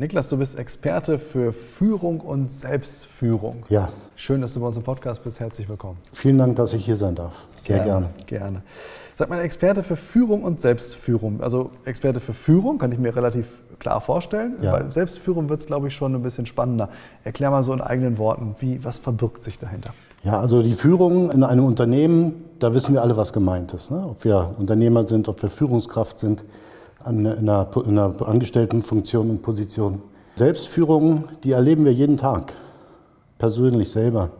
Niklas, du bist Experte für Führung und Selbstführung. Ja. Schön, dass du bei uns im Podcast bist. Herzlich willkommen. Vielen Dank, dass ich hier sein darf. Sehr gerne. Gerne. gerne. Sag mal, Experte für Führung und Selbstführung. Also Experte für Führung kann ich mir relativ klar vorstellen. Ja. Bei Selbstführung wird es, glaube ich, schon ein bisschen spannender. Erklär mal so in eigenen Worten, wie, was verbirgt sich dahinter? Ja, also die Führung in einem Unternehmen, da wissen wir alle, was gemeint ist. Ne? Ob wir Unternehmer sind, ob wir Führungskraft sind in einer, in einer Angestelltenfunktion und Position. Selbstführung, die erleben wir jeden Tag, persönlich selber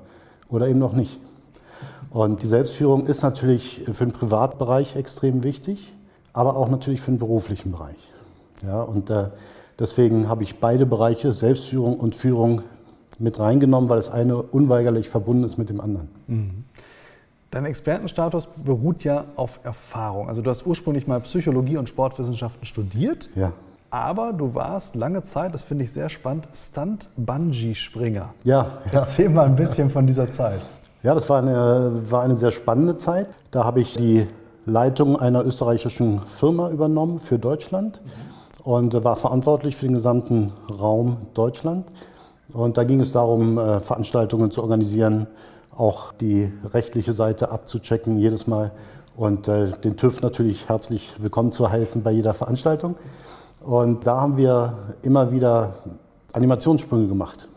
oder eben noch nicht. Und die Selbstführung ist natürlich für den Privatbereich extrem wichtig, aber auch natürlich für den beruflichen Bereich. Ja, und äh, deswegen habe ich beide Bereiche, Selbstführung und Führung, mit reingenommen, weil das eine unweigerlich verbunden ist mit dem anderen. Mhm. Dein Expertenstatus beruht ja auf Erfahrung. Also du hast ursprünglich mal Psychologie und Sportwissenschaften studiert. Ja. Aber du warst lange Zeit, das finde ich sehr spannend, Stunt-Bungee-Springer. Ja, ja. Erzähl mal ein bisschen von dieser Zeit. Ja, das war eine, war eine sehr spannende Zeit. Da habe ich die Leitung einer österreichischen Firma übernommen für Deutschland und war verantwortlich für den gesamten Raum Deutschland. Und da ging es darum, äh, Veranstaltungen zu organisieren, auch die rechtliche Seite abzuchecken jedes Mal und äh, den TÜV natürlich herzlich willkommen zu heißen bei jeder Veranstaltung. Und da haben wir immer wieder Animationssprünge gemacht,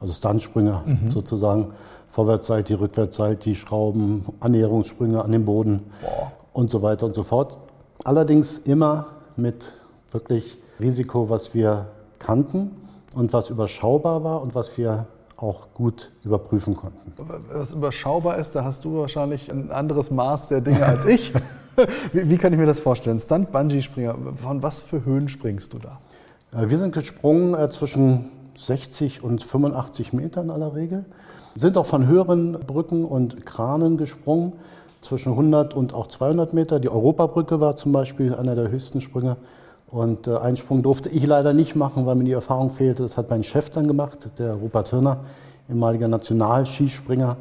also Stuntsprünge mhm. sozusagen, Vorwärtssalti, Rückwärtssalti, Schrauben, Annäherungssprünge an den Boden Boah. und so weiter und so fort. Allerdings immer mit wirklich Risiko, was wir kannten und was überschaubar war und was wir auch gut überprüfen konnten. Was überschaubar ist, da hast du wahrscheinlich ein anderes Maß der Dinge als ich. wie, wie, kann ich mir das vorstellen? Stunt Bungee Springer, von was für Höhen springst du da? Äh, wir sind gesprungen äh, zwischen 60 und 85 Metern in aller Regel. Sind auch von höheren Brücken und Kranen gesprungen, zwischen 100 und auch 200 Meter. Die Europabrücke war zum Beispiel einer der höchsten Sprünge. Und äh, einen Sprung durfte ich leider nicht machen, weil mir die Erfahrung fehlte. Das hat mein Chef dann gemacht, der Rupert Hirner, ehemaliger Nationalskispringer.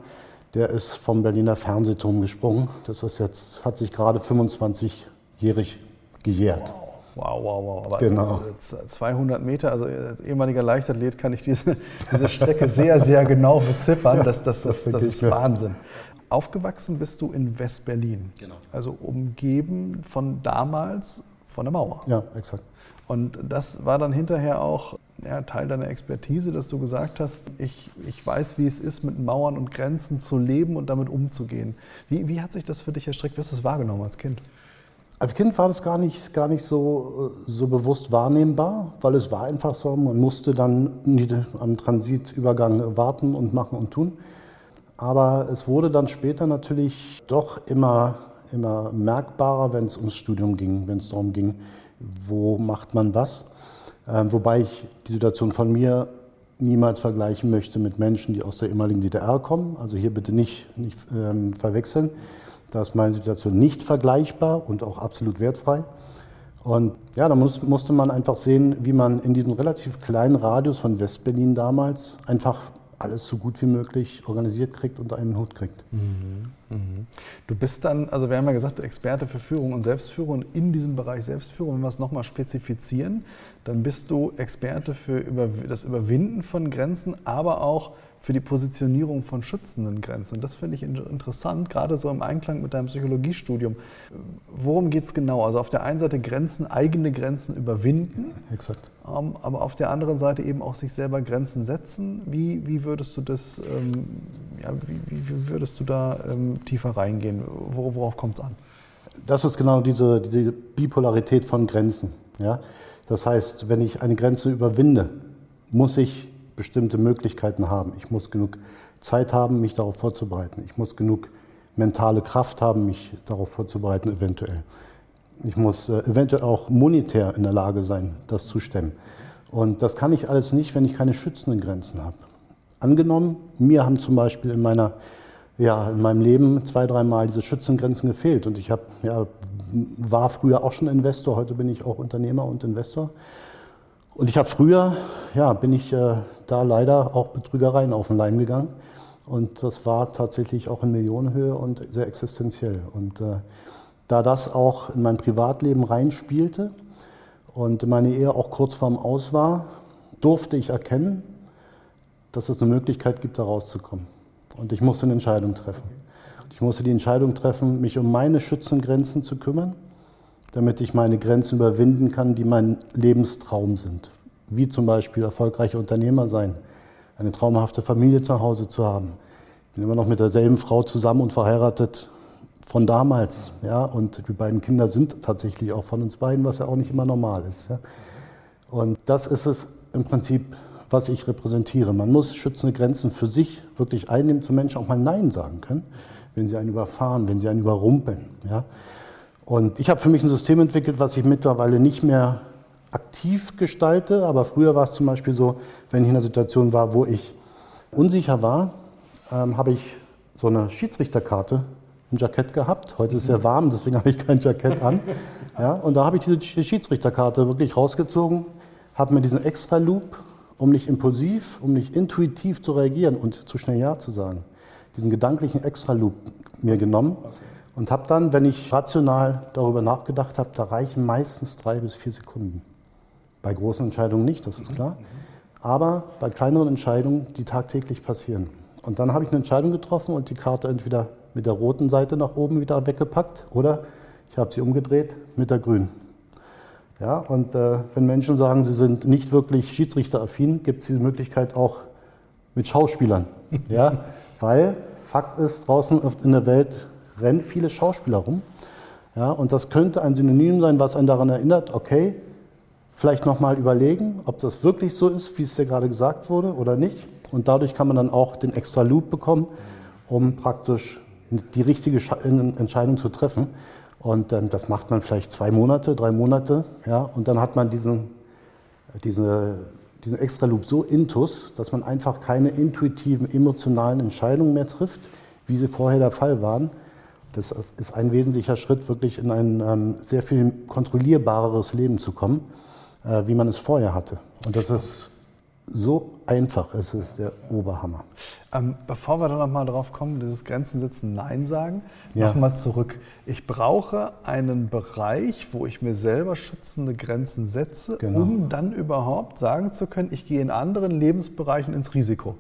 Der ist vom Berliner Fernsehturm gesprungen. Das ist jetzt, hat sich gerade 25-jährig gejährt. Wow, wow, wow. Aber genau. 200 Meter, also als ehemaliger Leichtathlet kann ich diese, diese Strecke sehr, sehr genau beziffern. Das, das, das, das, das ist Wahnsinn. Aufgewachsen bist du in West-Berlin. Genau. Also umgeben von damals von der Mauer. Ja, exakt. Und das war dann hinterher auch ja, Teil deiner Expertise, dass du gesagt hast, ich, ich weiß, wie es ist, mit Mauern und Grenzen zu leben und damit umzugehen. Wie, wie hat sich das für dich erstreckt? Wie hast du es wahrgenommen als Kind? Als Kind war das gar nicht, gar nicht so, so bewusst wahrnehmbar, weil es war einfach so, man musste dann am Transitübergang warten und machen und tun. Aber es wurde dann später natürlich doch immer immer merkbarer, wenn es ums Studium ging, wenn es darum ging, wo macht man was. Ähm, wobei ich die Situation von mir niemals vergleichen möchte mit Menschen, die aus der ehemaligen DDR kommen. Also hier bitte nicht, nicht ähm, verwechseln. Da ist meine Situation nicht vergleichbar und auch absolut wertfrei. Und ja, da muss, musste man einfach sehen, wie man in diesem relativ kleinen Radius von Westberlin damals einfach alles so gut wie möglich organisiert kriegt und einen Hut kriegt. Mhm. Du bist dann, also wir haben ja gesagt, Experte für Führung und Selbstführung. In diesem Bereich Selbstführung, wenn wir es nochmal spezifizieren, dann bist du Experte für das Überwinden von Grenzen, aber auch für die Positionierung von schützenden Grenzen. das finde ich interessant, gerade so im Einklang mit deinem Psychologiestudium. Worum geht es genau? Also auf der einen Seite Grenzen, eigene Grenzen überwinden, Exakt. Ähm, aber auf der anderen Seite eben auch sich selber Grenzen setzen. Wie, wie würdest du das, ähm, ja, wie, wie, würdest du da ähm, tiefer reingehen? worauf kommt es an? Das ist genau diese, diese Bipolarität von Grenzen. Ja? Das heißt, wenn ich eine Grenze überwinde, muss ich bestimmte Möglichkeiten haben. Ich muss genug Zeit haben, mich darauf vorzubereiten. Ich muss genug mentale Kraft haben, mich darauf vorzubereiten, eventuell. Ich muss äh, eventuell auch monetär in der Lage sein, das zu stemmen. Und das kann ich alles nicht, wenn ich keine schützenden Grenzen habe. Angenommen, mir haben zum Beispiel in, meiner, ja, in meinem Leben zwei, dreimal diese Schützengrenzen gefehlt. Und ich hab, ja, war früher auch schon Investor, heute bin ich auch Unternehmer und Investor. Und ich habe früher, ja, bin ich äh, da leider auch Betrügereien auf den Leim gegangen. Und das war tatsächlich auch in Millionenhöhe und sehr existenziell. Und äh, da das auch in mein Privatleben reinspielte und meine Ehe auch kurz vorm Aus war, durfte ich erkennen, dass es eine Möglichkeit gibt, da rauszukommen. Und ich musste eine Entscheidung treffen. Ich musste die Entscheidung treffen, mich um meine Schützengrenzen zu kümmern, damit ich meine Grenzen überwinden kann, die mein Lebenstraum sind. Wie zum Beispiel erfolgreicher Unternehmer sein, eine traumhafte Familie zu Hause zu haben. Ich bin immer noch mit derselben Frau zusammen und verheiratet von damals. Ja? Und die beiden Kinder sind tatsächlich auch von uns beiden, was ja auch nicht immer normal ist. Ja? Und das ist es im Prinzip, was ich repräsentiere. Man muss schützende Grenzen für sich wirklich einnehmen, zu Menschen auch mal Nein sagen können, wenn sie einen überfahren, wenn sie einen überrumpeln. Ja? Und ich habe für mich ein System entwickelt, was ich mittlerweile nicht mehr aktiv gestalte, aber früher war es zum Beispiel so, wenn ich in einer Situation war, wo ich unsicher war, ähm, habe ich so eine Schiedsrichterkarte im Jackett gehabt. Heute ist es sehr warm, deswegen habe ich kein Jackett an. Ja, und da habe ich diese Schiedsrichterkarte wirklich rausgezogen, habe mir diesen Extra-Loop, um nicht impulsiv, um nicht intuitiv zu reagieren und zu schnell Ja zu sagen, diesen gedanklichen Extra-Loop mir genommen und habe dann, wenn ich rational darüber nachgedacht habe, da reichen meistens drei bis vier Sekunden. Bei großen Entscheidungen nicht, das ist klar. Aber bei kleineren Entscheidungen, die tagtäglich passieren. Und dann habe ich eine Entscheidung getroffen und die Karte entweder mit der roten Seite nach oben wieder weggepackt oder ich habe sie umgedreht mit der grünen. Ja, und äh, wenn Menschen sagen, sie sind nicht wirklich schiedsrichteraffin, gibt es diese Möglichkeit auch mit Schauspielern. ja, weil Fakt ist, draußen in der Welt rennen viele Schauspieler rum. Ja, und das könnte ein Synonym sein, was einen daran erinnert, okay, vielleicht nochmal überlegen, ob das wirklich so ist, wie es dir gerade gesagt wurde oder nicht. Und dadurch kann man dann auch den extra Loop bekommen, um praktisch die richtige Entscheidung zu treffen. Und ähm, das macht man vielleicht zwei Monate, drei Monate, ja, und dann hat man diesen, diese, diesen Extra-Loop so intus, dass man einfach keine intuitiven, emotionalen Entscheidungen mehr trifft, wie sie vorher der Fall waren. Das ist ein wesentlicher Schritt, wirklich in ein ähm, sehr viel kontrollierbareres Leben zu kommen, wie man es vorher hatte. Und das ist so einfach ist es der Oberhammer. Ähm, bevor wir dann nochmal drauf kommen, dieses Grenzen setzen, Nein sagen, ja. nochmal zurück. Ich brauche einen Bereich, wo ich mir selber schützende Grenzen setze, genau. um dann überhaupt sagen zu können, ich gehe in anderen Lebensbereichen ins Risiko.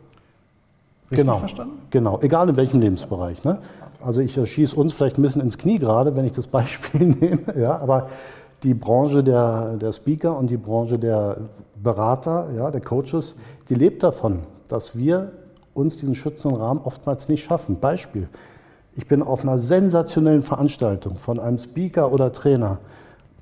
Richtig genau, verstanden? Genau, egal in welchem Lebensbereich. Ne? Also ich schieße uns vielleicht ein bisschen ins Knie gerade, wenn ich das Beispiel nehme. Ja, aber die Branche der, der Speaker und die Branche der Berater, ja, der Coaches, die lebt davon, dass wir uns diesen schützenden Rahmen oftmals nicht schaffen. Beispiel, ich bin auf einer sensationellen Veranstaltung von einem Speaker oder Trainer,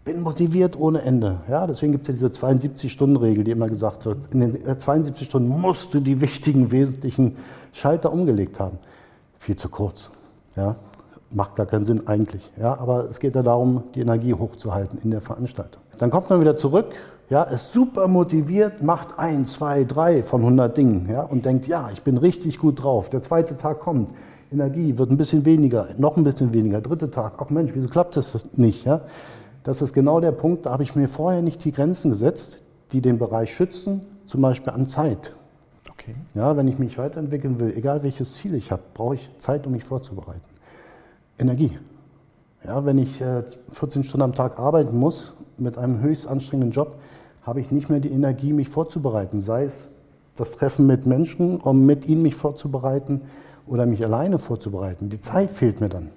bin motiviert ohne Ende. Ja, deswegen gibt es ja diese 72-Stunden-Regel, die immer gesagt wird. In den 72 Stunden musst du die wichtigen, wesentlichen Schalter umgelegt haben. Viel zu kurz. Ja, macht gar keinen Sinn eigentlich. Ja, aber es geht ja darum, die Energie hochzuhalten in der Veranstaltung. Dann kommt man wieder zurück, ja, ist super motiviert, macht ein, zwei, drei von 100 Dingen ja, und denkt, ja, ich bin richtig gut drauf. Der zweite Tag kommt, Energie wird ein bisschen weniger, noch ein bisschen weniger. Dritte Tag, ach Mensch, wieso klappt das nicht? Ja? Das ist genau der Punkt, da habe ich mir vorher nicht die Grenzen gesetzt, die den Bereich schützen, zum Beispiel an Zeit. Okay. Ja, wenn ich mich weiterentwickeln will, egal welches Ziel ich habe, brauche ich Zeit, um mich vorzubereiten. Energie. Ja, wenn ich 14 äh, Stunden am Tag arbeiten muss mit einem höchst anstrengenden Job, habe ich nicht mehr die Energie, mich vorzubereiten. Sei es das Treffen mit Menschen, um mit ihnen mich vorzubereiten oder mich alleine vorzubereiten. Die Zeit fehlt mir dann.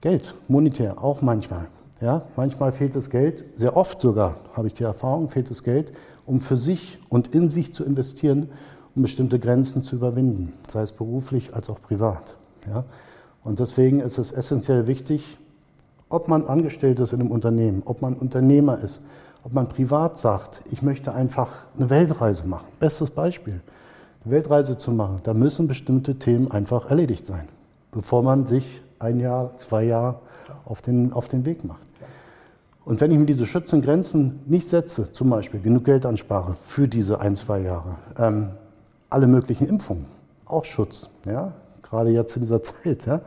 Geld, monetär, auch manchmal. Ja, manchmal fehlt das Geld, sehr oft sogar, habe ich die Erfahrung, fehlt das Geld, um für sich und in sich zu investieren, um bestimmte Grenzen zu überwinden, sei es beruflich als auch privat. Ja. Und deswegen ist es essentiell wichtig, ob man angestellt ist in einem Unternehmen, ob man Unternehmer ist, ob man privat sagt, ich möchte einfach eine Weltreise machen. Bestes Beispiel. Eine Weltreise zu machen, da müssen bestimmte Themen einfach erledigt sein, bevor man sich ein Jahr, zwei Jahre auf den, auf den Weg macht. Und wenn ich mir diese Schützengrenzen nicht setze, zum Beispiel genug Geld anspare für diese ein, zwei Jahre, ähm, alle möglichen Impfungen, auch Schutz, ja, gerade jetzt in dieser Zeit, ja,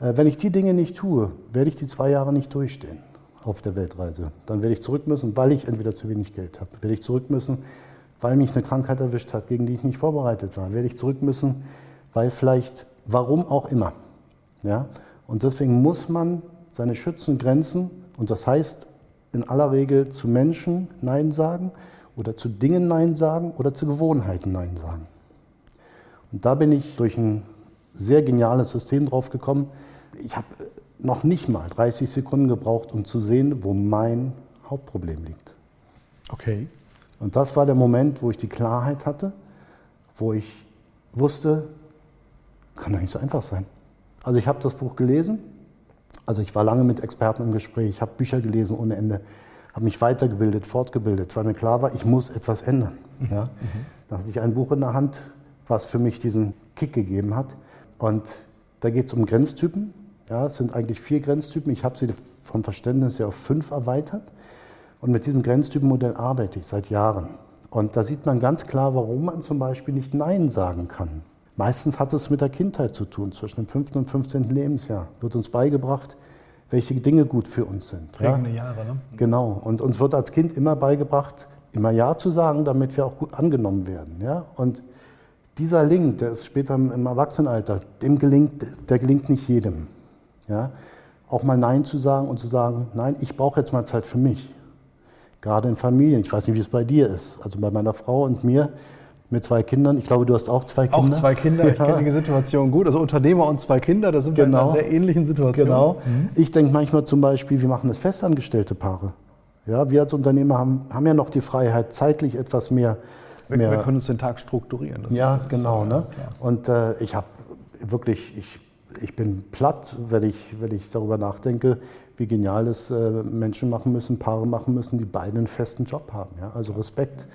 äh, wenn ich die Dinge nicht tue, werde ich die zwei Jahre nicht durchstehen auf der Weltreise. Dann werde ich zurück müssen, weil ich entweder zu wenig Geld habe, werde ich zurück müssen, weil mich eine Krankheit erwischt hat, gegen die ich nicht vorbereitet war, werde ich zurück müssen, weil vielleicht, warum auch immer. Ja? Und deswegen muss man seine Schützengrenzen, und das heißt in aller Regel zu Menschen Nein sagen oder zu Dingen Nein sagen oder zu Gewohnheiten Nein sagen. Und da bin ich durch ein sehr geniales System drauf gekommen. Ich habe noch nicht mal 30 Sekunden gebraucht, um zu sehen, wo mein Hauptproblem liegt. Okay. Und das war der Moment, wo ich die Klarheit hatte, wo ich wusste, kann doch nicht so einfach sein. Also ich habe das Buch gelesen, also ich war lange mit Experten im Gespräch, ich habe Bücher gelesen ohne Ende, habe mich weitergebildet, fortgebildet, weil mir klar war, ich muss etwas ändern. Ja? Mhm. Dann hatte ich ein Buch in der Hand, was für mich diesen Kick gegeben hat. Und da geht es um Grenztypen. Ja, es sind eigentlich vier Grenztypen. Ich habe sie vom Verständnis her auf fünf erweitert. Und mit diesem Grenztypenmodell arbeite ich seit Jahren. Und da sieht man ganz klar, warum man zum Beispiel nicht Nein sagen kann. Meistens hat es mit der Kindheit zu tun. Zwischen dem 5. und 15. Lebensjahr wird uns beigebracht, welche Dinge gut für uns sind. Prägende ja? Jahre, ne? Genau. Und uns wird als Kind immer beigebracht, immer Ja zu sagen, damit wir auch gut angenommen werden. Ja? Und dieser Link, der ist später im Erwachsenenalter, dem gelingt, der gelingt nicht jedem. Ja? Auch mal Nein zu sagen und zu sagen, nein, ich brauche jetzt mal Zeit für mich gerade in Familien. Ich weiß nicht, wie es bei dir ist. Also bei meiner Frau und mir mit zwei Kindern. Ich glaube, du hast auch zwei Kinder. Auch zwei Kinder. Ich kenne die Situation gut. Also Unternehmer und zwei Kinder, da sind wir in einer genau. sehr ähnlichen Situation. Genau. Mhm. Ich denke manchmal zum Beispiel, wir machen das festangestellte Paare. Ja, wir als Unternehmer haben, haben ja noch die Freiheit, zeitlich etwas mehr. Wir, mehr, wir können uns den Tag strukturieren. Das ja, genau. So, ne? Ja. Und äh, ich habe wirklich, ich, ich bin platt, wenn ich, wenn ich darüber nachdenke, wie genial es äh, Menschen machen müssen, Paare machen müssen, die beide einen festen Job haben. Ja? Also Respekt.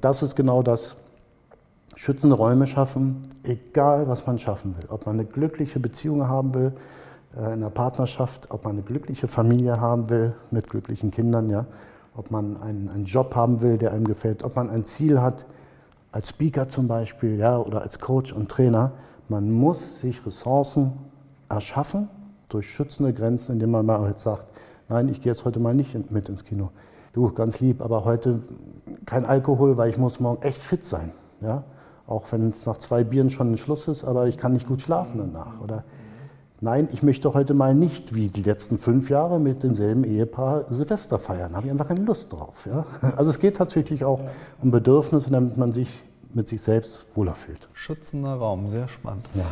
Das ist genau das. Schützende Räume schaffen, egal was man schaffen will. Ob man eine glückliche Beziehung haben will, äh, in einer Partnerschaft, ob man eine glückliche Familie haben will mit glücklichen Kindern, ja? Ob man einen, einen Job haben will, der einem gefällt, ob man ein Ziel hat, als Speaker zum Beispiel ja, oder als Coach und Trainer. Man muss sich Ressourcen erschaffen durch schützende Grenzen, indem man mal sagt, nein, ich gehe jetzt heute mal nicht mit ins Kino. Du, ganz lieb, aber heute kein Alkohol, weil ich muss morgen echt fit sein. Ja? Auch wenn es nach zwei Bieren schon ein Schluss ist, aber ich kann nicht gut schlafen danach. Oder nein, ich möchte heute mal nicht wie die letzten fünf Jahre mit demselben Ehepaar Silvester feiern. Da habe ich einfach keine Lust drauf. Ja? Also es geht tatsächlich auch um Bedürfnisse, damit man sich mit sich selbst wohler fühlt. Schützender Raum, sehr spannend. Ja.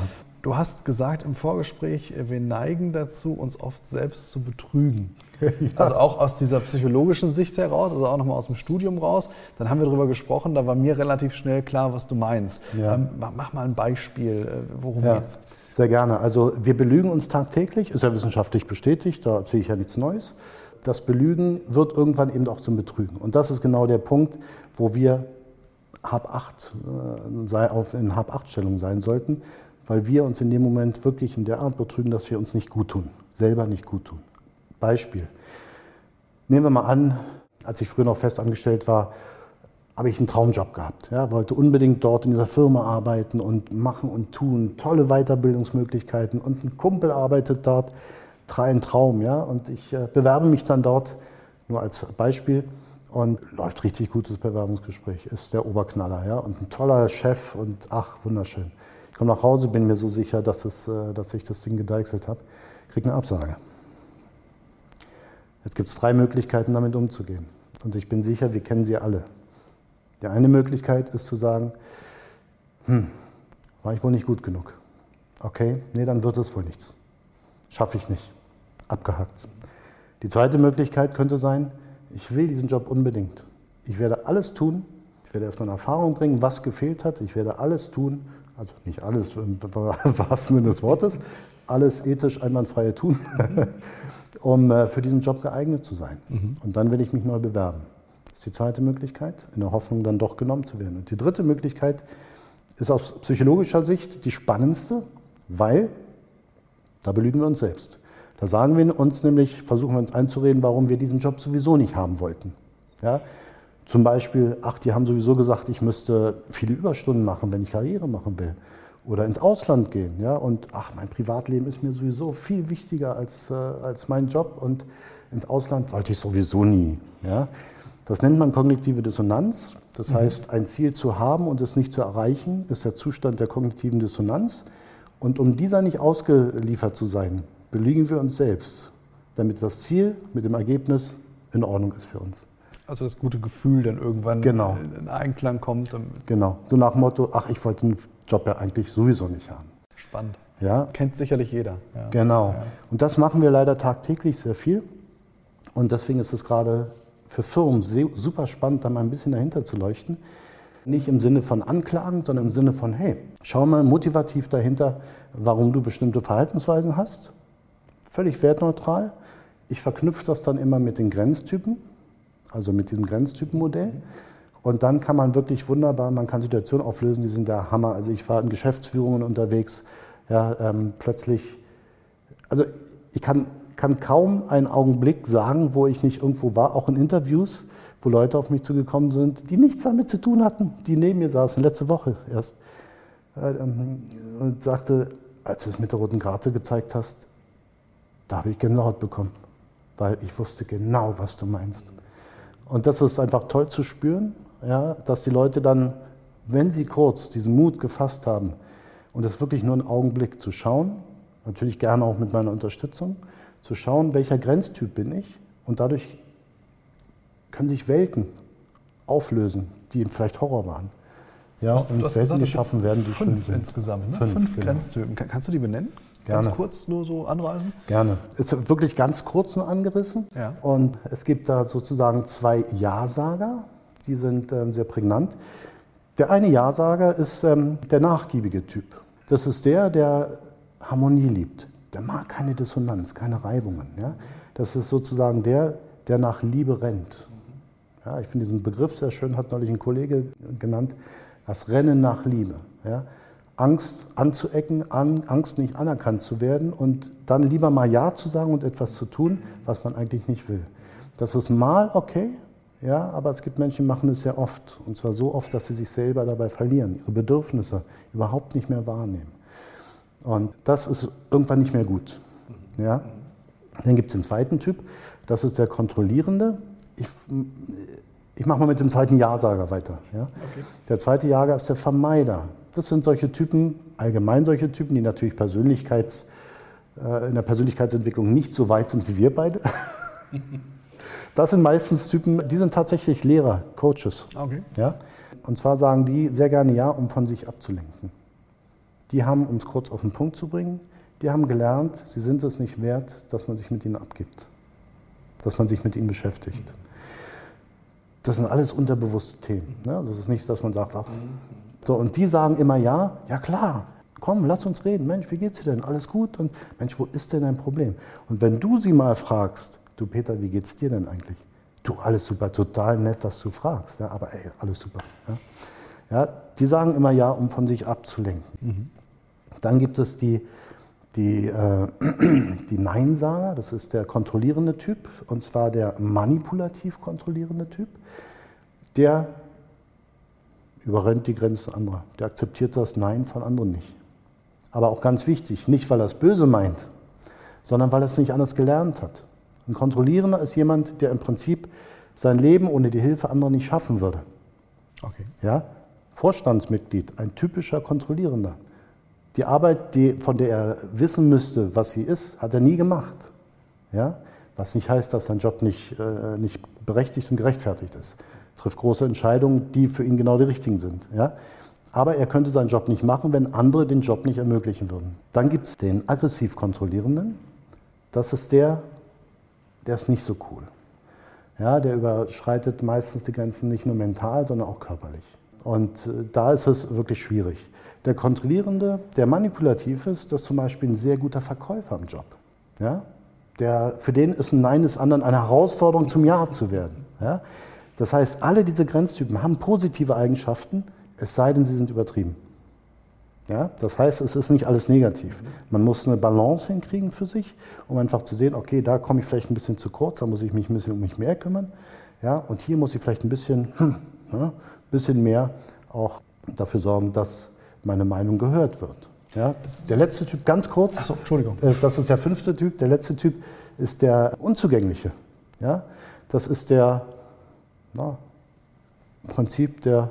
Du hast gesagt im Vorgespräch, wir neigen dazu, uns oft selbst zu betrügen. Ja. Also auch aus dieser psychologischen Sicht heraus, also auch nochmal aus dem Studium raus. Dann haben wir darüber gesprochen, da war mir relativ schnell klar, was du meinst. Ja. Ähm, mach mal ein Beispiel, äh, worum ja. geht's? Sehr gerne. Also wir belügen uns tagtäglich, ist ja wissenschaftlich bestätigt, da erzähle ich ja nichts Neues. Das Belügen wird irgendwann eben auch zum Betrügen. Und das ist genau der Punkt, wo wir Hab 8, äh, in Hab-8-Stellung sein sollten weil wir uns in dem Moment wirklich in der Art betrügen, dass wir uns nicht gut tun, selber nicht gut tun. Beispiel. Nehmen wir mal an, als ich früher noch fest angestellt war, habe ich einen Traumjob gehabt. Ja, wollte unbedingt dort in dieser Firma arbeiten und machen und tun, tolle Weiterbildungsmöglichkeiten und ein Kumpel arbeitet dort, ein Traum, ja, und ich äh, bewerbe mich dann dort, nur als Beispiel, und läuft richtig gutes Bewerbungsgespräch, ist der Oberknaller, ja, und ein toller Chef und ach, wunderschön komme nach Hause, bin mir so sicher, dass, es, äh, dass ich das Ding gedeichselt habe, kriege eine Absage. Jetzt gibt es drei Möglichkeiten, damit umzugehen. Und ich bin sicher, wir kennen sie alle. Die eine Möglichkeit ist zu sagen, hm, war ich wohl nicht gut genug. Okay, nee, dann wird es wohl nichts. Schaffe ich nicht. Abgehakt. Die zweite Möglichkeit könnte sein, ich will diesen Job unbedingt. Ich werde alles tun, ich werde erstmal in Erfahrung bringen, was gefehlt hat. Ich werde alles tun, also nicht alles im wahrsten Sinne des Wortes, alles ethisch einwandfreie tun, um äh, für diesen Job geeignet zu sein. Mhm. Und dann will ich mich neu bewerben. Das ist die zweite Möglichkeit, in der Hoffnung, dann doch genommen zu werden. Und die dritte Möglichkeit ist aus psychologischer Sicht die spannendste, weil da belügen wir uns selbst. Da sagen wir uns nämlich, versuchen wir uns einzureden, warum wir diesen Job sowieso nicht haben wollten. Ja? Zum Beispiel, ach, die haben sowieso gesagt, ich müsste viele Überstunden machen, wenn ich Karriere machen will. Oder ins Ausland gehen. Ja? Und ach, mein Privatleben ist mir sowieso viel wichtiger als, äh, als mein Job. Und ins Ausland wollte ich sowieso nie. Ja? Das nennt man kognitive Dissonanz. Das mhm. heißt, ein Ziel zu haben und es nicht zu erreichen, ist der Zustand der kognitiven Dissonanz. Und um dieser nicht ausgeliefert zu sein, belügen wir uns selbst, damit das Ziel mit dem Ergebnis in Ordnung ist für uns. Also das gute Gefühl dann irgendwann genau. in Einklang kommt. Genau, so nach dem Motto, ach, ich wollte den Job ja eigentlich sowieso nicht haben. Spannend. Ja. Kennt sicherlich jeder. Ja. Genau. Ja. Und das machen wir leider tagtäglich sehr viel. Und deswegen ist es gerade für Firmen super spannend, da mal ein bisschen dahinter zu leuchten. Nicht im Sinne von Anklagen, sondern im Sinne von, hey, schau mal motivativ dahinter, warum du bestimmte Verhaltensweisen hast völlig wertneutral. Ich verknüpfe das dann immer mit den Grenztypen, also mit diesem Grenztypenmodell. Und dann kann man wirklich wunderbar, man kann Situationen auflösen, die sind der Hammer. Also ich war in Geschäftsführungen unterwegs, ja, ähm, plötzlich, also ich kann, kann kaum einen Augenblick sagen, wo ich nicht irgendwo war, auch in Interviews, wo Leute auf mich zugekommen sind, die nichts damit zu tun hatten, die neben mir saßen, letzte Woche erst, äh, ähm, und sagte, als du es mit der roten Karte gezeigt hast, da habe ich Gänsehaut bekommen, weil ich wusste genau, was du meinst. Und das ist einfach toll zu spüren, ja, dass die Leute dann, wenn sie kurz diesen Mut gefasst haben und es wirklich nur einen Augenblick zu schauen, natürlich gerne auch mit meiner Unterstützung, zu schauen, welcher Grenztyp bin ich und dadurch können sich Welten auflösen, die vielleicht Horror waren. Ja, und Welten gesagt, geschaffen werden, die fünf schön sind. insgesamt. Ne? Fünf, fünf genau. Grenztypen. Kannst du die benennen? Gerne. Ganz kurz nur so anreißen? Gerne. Ist wirklich ganz kurz nur angerissen. Ja. Und es gibt da sozusagen zwei Ja-Sager, die sind ähm, sehr prägnant. Der eine Ja-Sager ist ähm, der nachgiebige Typ. Das ist der, der Harmonie liebt. Der mag keine Dissonanz, keine Reibungen. Ja? Das ist sozusagen der, der nach Liebe rennt. Ja, ich finde diesen Begriff sehr schön, hat neulich ein Kollege genannt, das Rennen nach Liebe. Ja? Angst anzuecken, Angst nicht anerkannt zu werden und dann lieber mal Ja zu sagen und etwas zu tun, was man eigentlich nicht will. Das ist mal okay, ja, aber es gibt Menschen, die machen es sehr oft. Und zwar so oft, dass sie sich selber dabei verlieren, ihre Bedürfnisse überhaupt nicht mehr wahrnehmen. Und das ist irgendwann nicht mehr gut. Ja? Dann gibt es den zweiten Typ, das ist der Kontrollierende. Ich, ich mache mal mit dem zweiten Ja-Sager weiter. Ja? Okay. Der zweite Jager ist der Vermeider. Das sind solche Typen, allgemein solche Typen, die natürlich Persönlichkeits, äh, in der Persönlichkeitsentwicklung nicht so weit sind wie wir beide. Das sind meistens Typen, die sind tatsächlich Lehrer, Coaches. Okay. Ja? Und zwar sagen die sehr gerne Ja, um von sich abzulenken. Die haben, um es kurz auf den Punkt zu bringen, die haben gelernt, sie sind es nicht wert, dass man sich mit ihnen abgibt, dass man sich mit ihnen beschäftigt. Das sind alles unterbewusste Themen. Ne? Das ist nicht, dass man sagt, ach, so, und die sagen immer ja, ja klar, komm, lass uns reden. Mensch, wie geht's dir denn? Alles gut? Und Mensch, wo ist denn dein Problem? Und wenn du sie mal fragst, du Peter, wie geht's dir denn eigentlich? Du, alles super, total nett, dass du fragst. Ja, aber ey, alles super. Ja. ja die sagen immer ja, um von sich abzulenken. Mhm. Dann gibt es die, die, äh, die Neinsager, das ist der kontrollierende Typ, und zwar der manipulativ kontrollierende Typ. Der überrennt die Grenzen anderer. Der akzeptiert das Nein von anderen nicht. Aber auch ganz wichtig, nicht weil er es böse meint, sondern weil er es nicht anders gelernt hat. Ein Kontrollierender ist jemand, der im Prinzip sein Leben ohne die Hilfe anderer nicht schaffen würde. Okay. Ja? Vorstandsmitglied, ein typischer Kontrollierender. Die Arbeit, die, von der er wissen müsste, was sie ist, hat er nie gemacht. Ja? Was nicht heißt, dass sein Job nicht, äh, nicht berechtigt und gerechtfertigt ist trifft große Entscheidungen, die für ihn genau die richtigen sind. Ja? Aber er könnte seinen Job nicht machen, wenn andere den Job nicht ermöglichen würden. Dann gibt es den aggressiv Kontrollierenden. Das ist der, der ist nicht so cool. Ja, der überschreitet meistens die Grenzen nicht nur mental, sondern auch körperlich. Und äh, da ist es wirklich schwierig. Der Kontrollierende, der manipulativ ist, das ist zum Beispiel ein sehr guter Verkäufer im Job. Ja? Der, für den ist ein Nein des anderen eine Herausforderung, zum Ja zu werden. Ja? Das heißt, alle diese Grenztypen haben positive Eigenschaften, es sei denn, sie sind übertrieben. Ja, das heißt, es ist nicht alles negativ. Man muss eine Balance hinkriegen für sich, um einfach zu sehen, okay, da komme ich vielleicht ein bisschen zu kurz, da muss ich mich ein bisschen um mich mehr kümmern. Ja, und hier muss ich vielleicht ein bisschen, hm, ja, bisschen mehr auch dafür sorgen, dass meine Meinung gehört wird. Ja, der letzte Typ, ganz kurz. Achso, Entschuldigung. Äh, das ist der fünfte Typ. Der letzte Typ ist der Unzugängliche. Ja, das ist der, na, im Prinzip der,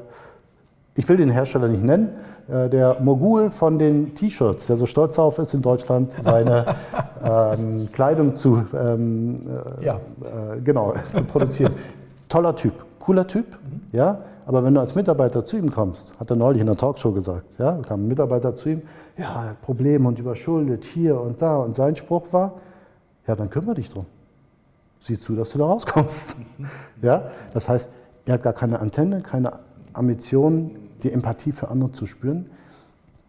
ich will den Hersteller nicht nennen, äh, der Mogul von den T-Shirts, der so stolz darauf ist, in Deutschland seine ähm, Kleidung zu, ähm, äh, ja. äh, genau, zu produzieren. Toller Typ, cooler Typ, mhm. ja. Aber wenn du als Mitarbeiter zu ihm kommst, hat er neulich in der Talkshow gesagt, ja, kam ein Mitarbeiter zu ihm, ja, Probleme und überschuldet hier und da und sein Spruch war, ja, dann kümmere dich drum. Sieh zu, dass du da rauskommst. ja, das heißt, er hat gar keine Antenne, keine Ambitionen, die Empathie für andere zu spüren,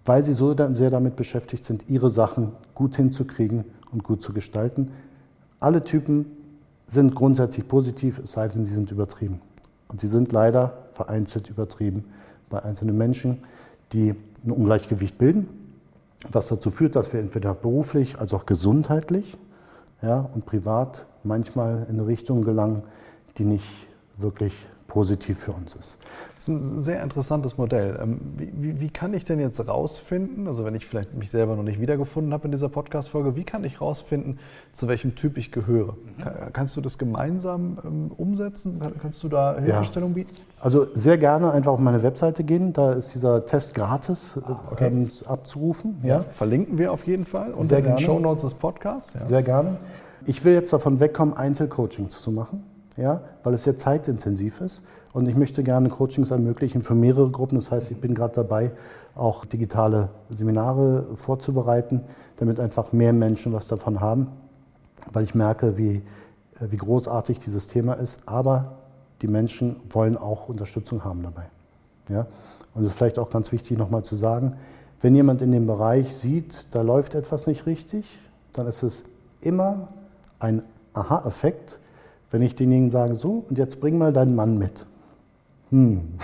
weil sie so sehr damit beschäftigt sind, ihre Sachen gut hinzukriegen und gut zu gestalten. Alle Typen sind grundsätzlich positiv, es sei denn, sie sind übertrieben. Und sie sind leider vereinzelt übertrieben bei einzelnen Menschen, die ein Ungleichgewicht bilden, was dazu führt, dass wir entweder beruflich als auch gesundheitlich ja, und privat manchmal in eine Richtung gelangen, die nicht wirklich positiv für uns ist. Das ist ein sehr interessantes Modell. Ähm, wie, wie, wie, kann ich denn jetzt rausfinden, also wenn ich vielleicht mich selber noch nicht wiedergefunden habe in dieser Podcast-Folge, wie kann ich rausfinden, zu welchem Typ ich gehöre? Mhm. Kannst du das gemeinsam ähm, umsetzen? Kannst du da Hilfestellung ja. bieten? Also sehr gerne einfach auf meine Webseite gehen, da ist dieser Test gratis ah, okay. ähm, abzurufen. Ja. ja. verlinken wir auf jeden Fall unter sehr den Show Notes des Podcasts. Ja. Sehr gerne. Ich will jetzt davon wegkommen, Einzelcoachings zu machen ja, weil es sehr zeitintensiv ist. Und ich möchte gerne Coachings ermöglichen für mehrere Gruppen. Das heißt, ich bin gerade dabei, auch digitale Seminare vorzubereiten, damit einfach mehr Menschen was davon haben, weil ich merke, wie, äh, wie großartig dieses Thema ist. Aber die Menschen wollen auch Unterstützung haben dabei. Ja? Und es ist vielleicht auch ganz wichtig nochmal zu sagen, wenn jemand in dem Bereich sieht, da läuft etwas nicht richtig, dann ist es immer ein Aha-Effekt, wenn ich denjenigen sage, so, und jetzt bring mal deinen Mann mit. Hm.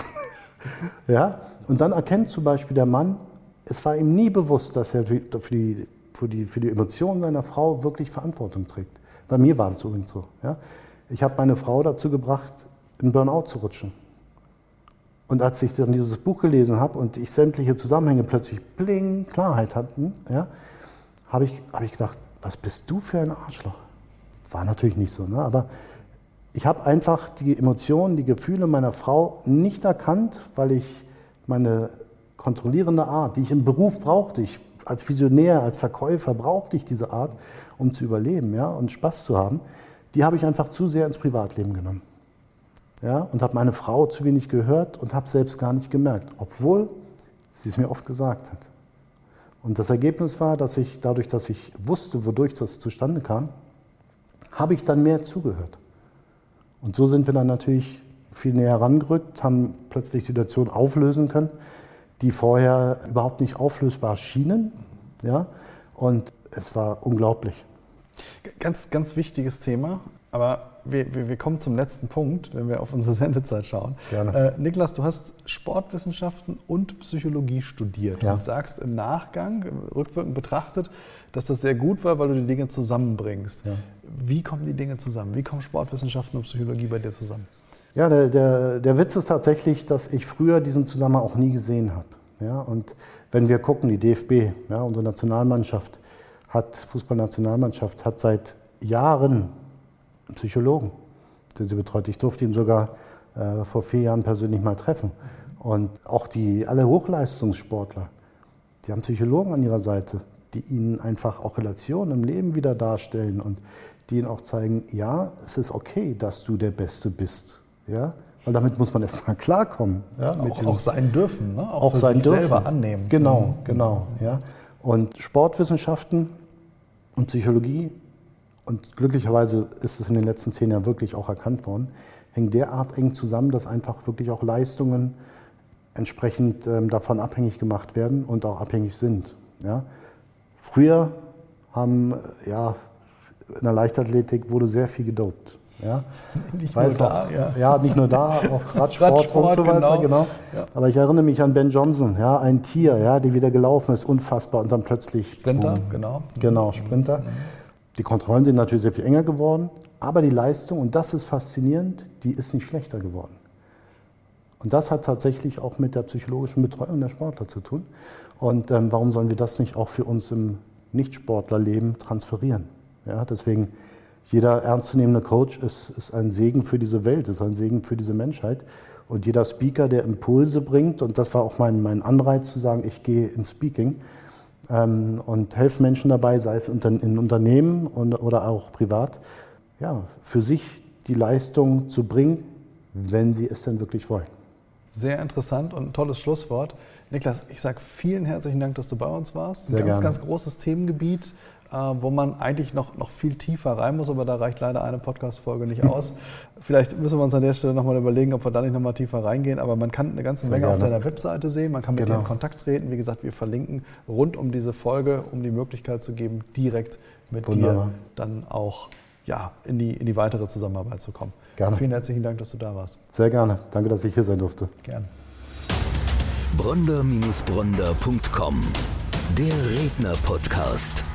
ja, und dann erkennt zum Beispiel der Mann, es war ihm nie bewusst, dass er für die, für die, für die Emotionen seiner Frau wirklich Verantwortung trägt. Bei mir war das übrigens so. Ja? Ich habe meine Frau dazu gebracht, in Burnout zu rutschen. Und als ich dann dieses Buch gelesen habe und ich sämtliche Zusammenhänge plötzlich bling, Klarheit hatten, ja, habe ich, hab ich gedacht, was bist du für ein Arschloch? War natürlich nicht so, ne? aber ich habe einfach die Emotionen, die Gefühle meiner Frau nicht erkannt, weil ich meine kontrollierende Art, die ich im Beruf brauchte, ich als Visionär, als Verkäufer brauchte ich diese Art, um zu überleben ja, und Spaß zu haben, die habe ich einfach zu sehr ins Privatleben genommen. Ja, und habe meine Frau zu wenig gehört und habe selbst gar nicht gemerkt, obwohl sie es mir oft gesagt hat. Und das Ergebnis war, dass ich dadurch, dass ich wusste, wodurch das zustande kam, habe ich dann mehr zugehört. Und so sind wir dann natürlich viel näher herangerückt, haben plötzlich Situationen auflösen können, die vorher überhaupt nicht auflösbar schienen. Ja? Und es war unglaublich. Ganz, ganz wichtiges Thema. Aber wir, wir, wir, kommen zum letzten Punkt, wenn wir auf unsere Sendezeit schauen. Gerne. Äh, Niklas, du hast Sportwissenschaften und Psychologie studiert ja. und sagst im Nachgang, rückwirkend betrachtet, dass das sehr gut war, weil du die Dinge zusammenbringst. Ja. Wie kommen die Dinge zusammen? Wie kommen Sportwissenschaften und Psychologie bei dir zusammen? Ja, der, der, der Witz ist tatsächlich, dass ich früher diesen Zusammenhang auch nie gesehen habe. Ja, und wenn wir gucken, die DFB, ja, unsere Nationalmannschaft, hat, Fußballnationalmannschaft, hat seit Jahren Psychologen, den sie betreut. Ich durfte ihn sogar äh, vor vier Jahren persönlich mal treffen. Und auch die, alle Hochleistungssportler, die haben Psychologen an ihrer Seite, die ihnen einfach auch Relationen im Leben wieder darstellen und die ihnen auch zeigen, ja, es ist okay, dass du der Beste bist. Ja? Weil damit muss man erstmal klarkommen. Ja? Auch, auch, sein dürfen, ne? auch, auch sein dürfen. selber annehmen. Genau, mhm. genau. Ja? Und Sportwissenschaften und Psychologie, und glücklicherweise ist es in den letzten zehn Jahren wirklich auch erkannt worden, hängen derart eng zusammen, dass einfach wirklich auch Leistungen entsprechend ähm, davon abhängig gemacht werden und auch abhängig sind. Ja? Früher haben, ja, in der Leichtathletik wurde sehr viel gedopt. Ja. Nicht nur da, ja. ja. nicht nur da, auch Radsport, Radsport, und so weiter, genau. genau. Ja. Aber ich erinnere mich an Ben Johnson, ja, ein Tier, ja, der wieder gelaufen ist, unfassbar und dann plötzlich. Sprinter, boom. genau. Genau, Sprinter. Die Kontrollen sind natürlich sehr viel enger geworden, aber die Leistung, und das ist faszinierend, die ist nicht schlechter geworden. Und das hat tatsächlich auch mit der psychologischen Betreuung der Sportler zu tun. Und ähm, warum sollen wir das nicht auch für uns im Nichtsportlerleben transferieren? Ja, deswegen, jeder ernstzunehmende Coach ist, ist ein Segen für diese Welt, ist ein Segen für diese Menschheit. Und jeder Speaker, der Impulse bringt, und das war auch mein, mein Anreiz zu sagen, ich gehe ins Speaking ähm, und helfe Menschen dabei, sei es in Unternehmen und, oder auch privat, ja, für sich die Leistung zu bringen, wenn sie es denn wirklich wollen. Sehr interessant und ein tolles Schlusswort. Niklas, ich sage vielen herzlichen Dank, dass du bei uns warst. Ein Sehr ganz, gerne. ganz großes Themengebiet, wo man eigentlich noch, noch viel tiefer rein muss, aber da reicht leider eine Podcast-Folge nicht aus. Vielleicht müssen wir uns an der Stelle nochmal überlegen, ob wir da nicht nochmal tiefer reingehen. Aber man kann eine ganze Menge auf deiner Webseite sehen, man kann mit dir Genau. in Kontakt treten. Wie gesagt, wir verlinken rund um diese Folge, um die Möglichkeit zu geben, direkt mit Wunderbar. dir dann auch ja, in, die, in die weitere Zusammenarbeit zu kommen. Gerne. Vielen herzlichen Dank, dass du da warst. Sehr gerne. Danke, dass ich hier sein durfte. Gerne. Bronder-Bronder.com Der Redner-Podcast.